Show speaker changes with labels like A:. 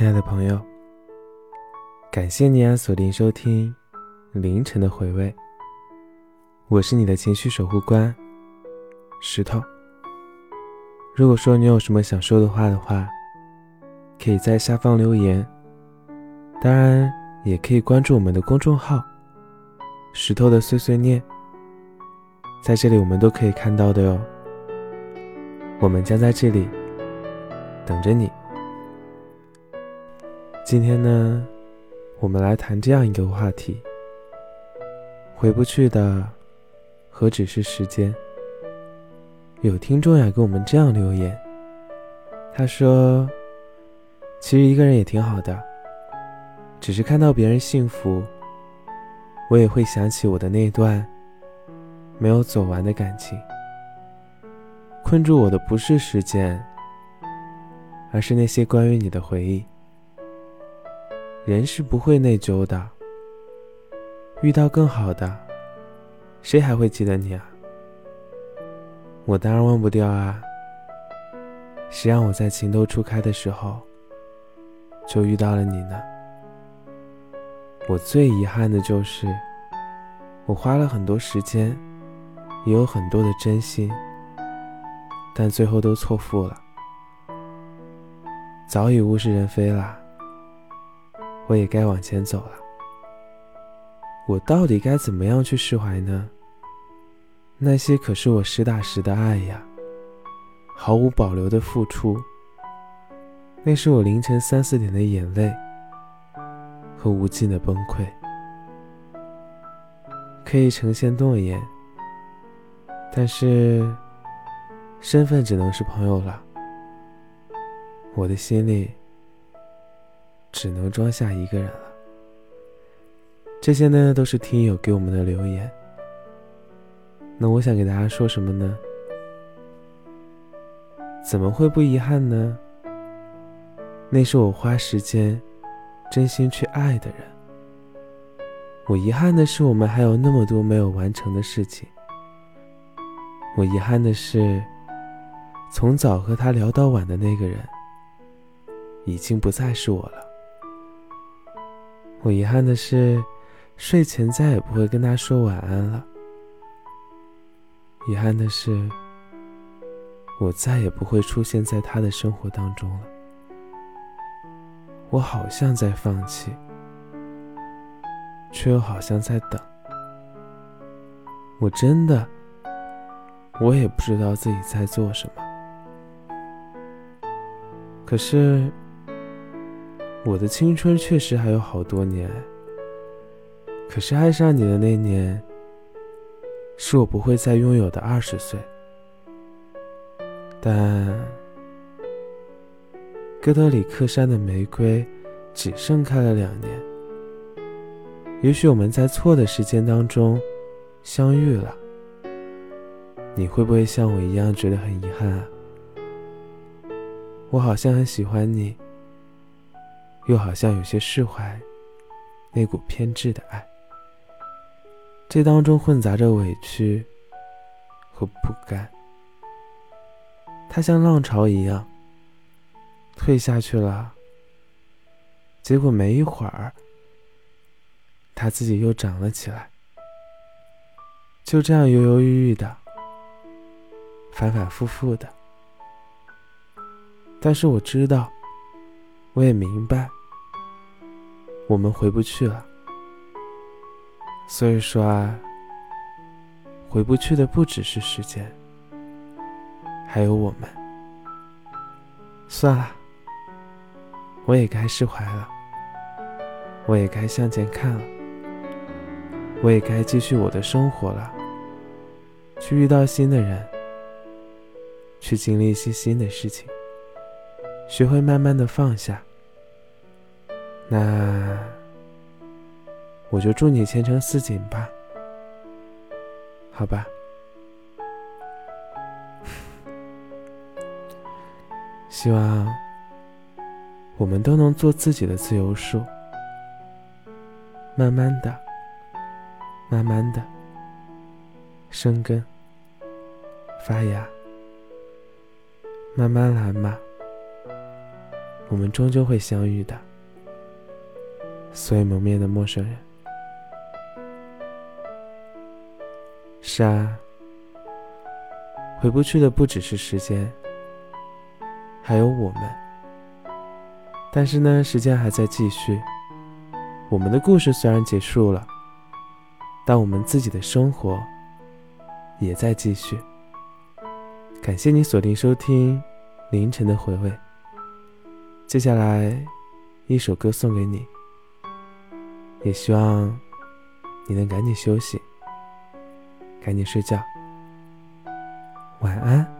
A: 亲爱的朋友，感谢你啊锁定收听凌晨的回味。我是你的情绪守护官石头。如果说你有什么想说的话的话，可以在下方留言。当然，也可以关注我们的公众号“石头的碎碎念”，在这里我们都可以看到的哟。我们将在这里等着你。今天呢，我们来谈这样一个话题：回不去的，何止是时间？有听众呀，给我们这样留言，他说：“其实一个人也挺好的，只是看到别人幸福，我也会想起我的那段没有走完的感情。困住我的不是时间，而是那些关于你的回忆。”人是不会内疚的，遇到更好的，谁还会记得你啊？我当然忘不掉啊！谁让我在情窦初开的时候就遇到了你呢？我最遗憾的就是，我花了很多时间，也有很多的真心，但最后都错付了，早已物是人非了。我也该往前走了。我到底该怎么样去释怀呢？那些可是我实打实的爱呀，毫无保留的付出。那是我凌晨三四点的眼泪和无尽的崩溃。可以呈现诺言，但是身份只能是朋友了。我的心里。只能装下一个人了。这些呢，都是听友给我们的留言。那我想给大家说什么呢？怎么会不遗憾呢？那是我花时间、真心去爱的人。我遗憾的是，我们还有那么多没有完成的事情。我遗憾的是，从早和他聊到晚的那个人，已经不再是我了。我遗憾的是，睡前再也不会跟他说晚安了。遗憾的是，我再也不会出现在他的生活当中了。我好像在放弃，却又好像在等。我真的，我也不知道自己在做什么。可是。我的青春确实还有好多年，可是爱上你的那年，是我不会再拥有的二十岁。但哥德里克山的玫瑰只盛开了两年，也许我们在错的时间当中相遇了，你会不会像我一样觉得很遗憾啊？我好像很喜欢你。又好像有些释怀，那股偏执的爱，这当中混杂着委屈和不甘。它像浪潮一样退下去了，结果没一会儿，它自己又涨了起来，就这样犹犹豫豫的，反反复复的。但是我知道，我也明白。我们回不去了，所以说啊，回不去的不只是时间，还有我们。算了，我也该释怀了，我也该向前看了，我也该继续我的生活了，去遇到新的人，去经历一些新的事情，学会慢慢的放下。那我就祝你前程似锦吧，好吧。希望我们都能做自己的自由树，慢慢的、慢慢的生根发芽，慢慢来嘛。我们终究会相遇的。所以蒙面的陌生人。是啊，回不去的不只是时间，还有我们。但是呢，时间还在继续。我们的故事虽然结束了，但我们自己的生活也在继续。感谢你锁定收听凌晨的回味。接下来一首歌送给你，也希望你能赶紧休息。赶紧睡觉，晚安。